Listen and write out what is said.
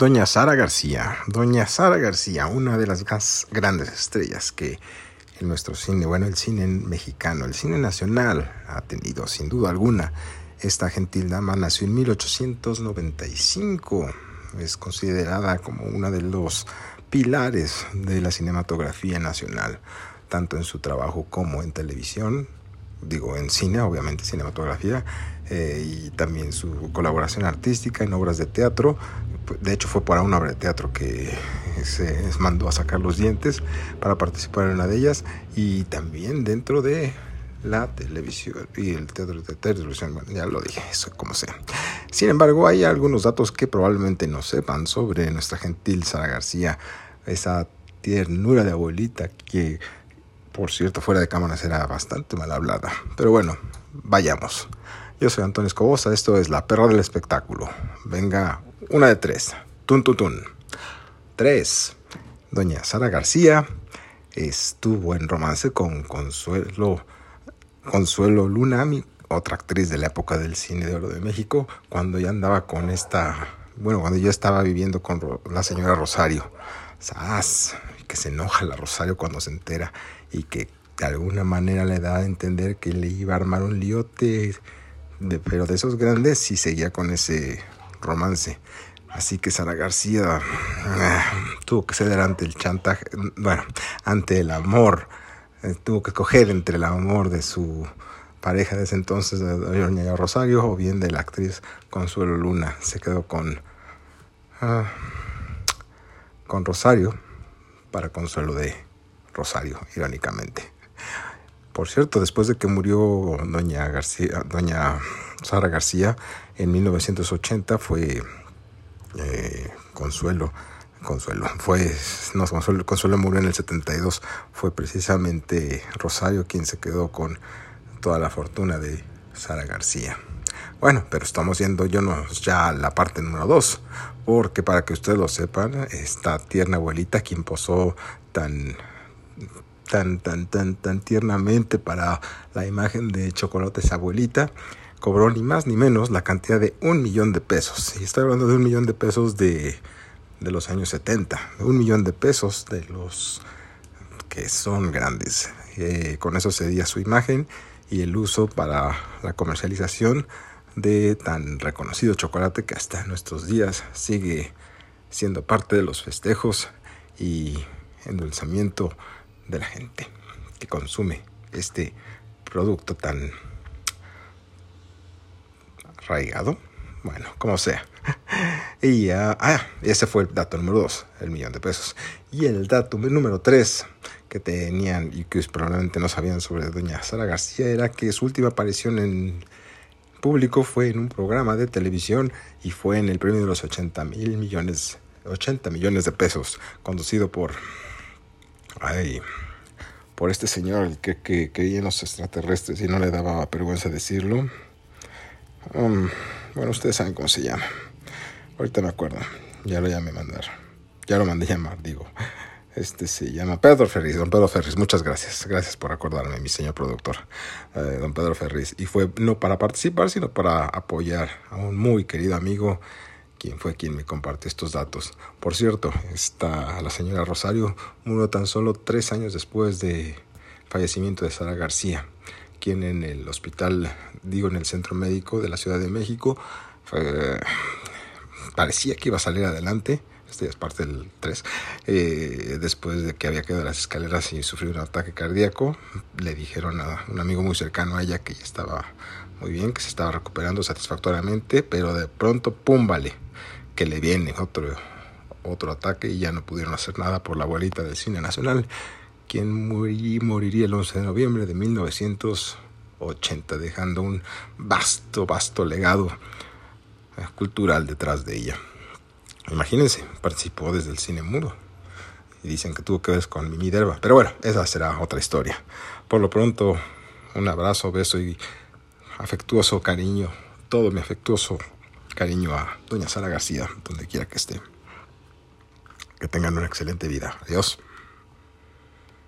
Doña Sara García, Doña Sara García, una de las más grandes estrellas que en nuestro cine, bueno, el cine mexicano, el cine nacional ha tenido sin duda alguna. Esta gentil dama nació en 1895, es considerada como una de los pilares de la cinematografía nacional, tanto en su trabajo como en televisión, digo en cine, obviamente cinematografía, eh, y también su colaboración artística en obras de teatro. De hecho fue para una obra de teatro que se mandó a sacar los dientes para participar en una de ellas y también dentro de la televisión y el teatro de televisión, bueno, ya lo dije, eso como sea. Sin embargo, hay algunos datos que probablemente no sepan sobre nuestra gentil Sara García, esa ternura de abuelita que, por cierto, fuera de cámara era bastante mal hablada. Pero bueno, vayamos. Yo soy Antonio Escobosa, esto es La Perra del Espectáculo. Venga, una de tres. Tun, tun, tun. Tres. Doña Sara García estuvo en romance con Consuelo Consuelo Luna, otra actriz de la época del cine de oro de México, cuando ya andaba con esta, bueno, cuando yo estaba viviendo con la señora Rosario. ¡Sas! Que se enoja la Rosario cuando se entera y que de alguna manera le da a entender que le iba a armar un liote, de, pero de esos grandes sí seguía con ese romance. Así que Sara García ah, tuvo que ceder ante el chantaje, bueno, ante el amor eh, tuvo que escoger entre el amor de su pareja de ese entonces, de Doña Rosario, o bien de la actriz Consuelo Luna. Se quedó con, ah, con Rosario para Consuelo de Rosario, irónicamente. Por cierto, después de que murió Doña, Sara García en 1980, fue eh, Consuelo Consuelo. Fue, no, Consuelo, Consuelo murió en el 72. Fue precisamente Rosario quien se quedó con toda la fortuna de Sara García. Bueno, pero estamos yendo yo no, ya a la parte número 2, porque para que ustedes lo sepan, esta tierna abuelita quien posó tan tan tan tan tan tiernamente para la imagen de Chocolates abuelita, cobró ni más ni menos la cantidad de un millón de pesos. Y estoy hablando de un millón de pesos de de los años 70, un millón de pesos de los que son grandes. Eh, con eso cedía su imagen y el uso para la comercialización de tan reconocido chocolate que hasta nuestros días sigue siendo parte de los festejos y endulzamiento de la gente que consume este producto tan arraigado. Bueno, como sea. Y ah, ese fue el dato número dos, el millón de pesos. Y el dato número tres que tenían y que probablemente no sabían sobre doña Sara García era que su última aparición en público fue en un programa de televisión y fue en el premio de los 80 mil millones, 80 millones de pesos, conducido por, ay, por este señor que, que creía en los extraterrestres y no le daba vergüenza decirlo. Um, bueno, ustedes saben cómo se llama. Ahorita me acuerdo. Ya lo llamé a mandar. Ya lo mandé llamar, digo. Este se llama Pedro Ferris, don Pedro Ferris. Muchas gracias. Gracias por acordarme, mi señor productor, eh, don Pedro Ferris. Y fue no para participar, sino para apoyar a un muy querido amigo, quien fue quien me compartió estos datos. Por cierto, está la señora Rosario murió tan solo tres años después de fallecimiento de Sara García, quien en el hospital, digo en el centro médico de la Ciudad de México, fue, parecía que iba a salir adelante, este es parte del 3, eh, después de que había en las escaleras y sufrió un ataque cardíaco, le dijeron a un amigo muy cercano a ella que ya estaba muy bien, que se estaba recuperando satisfactoriamente, pero de pronto, pum, vale, que le viene otro, otro ataque y ya no pudieron hacer nada por la abuelita del cine nacional, quien moriría el 11 de noviembre de 1980, dejando un vasto, vasto legado cultural detrás de ella. Imagínense, participó desde el cine mudo. Y dicen que tuvo que ver con Mimi Derba. Pero bueno, esa será otra historia. Por lo pronto, un abrazo, beso y afectuoso cariño, todo mi afectuoso cariño a doña Sara García, donde quiera que esté. Que tengan una excelente vida. Adiós.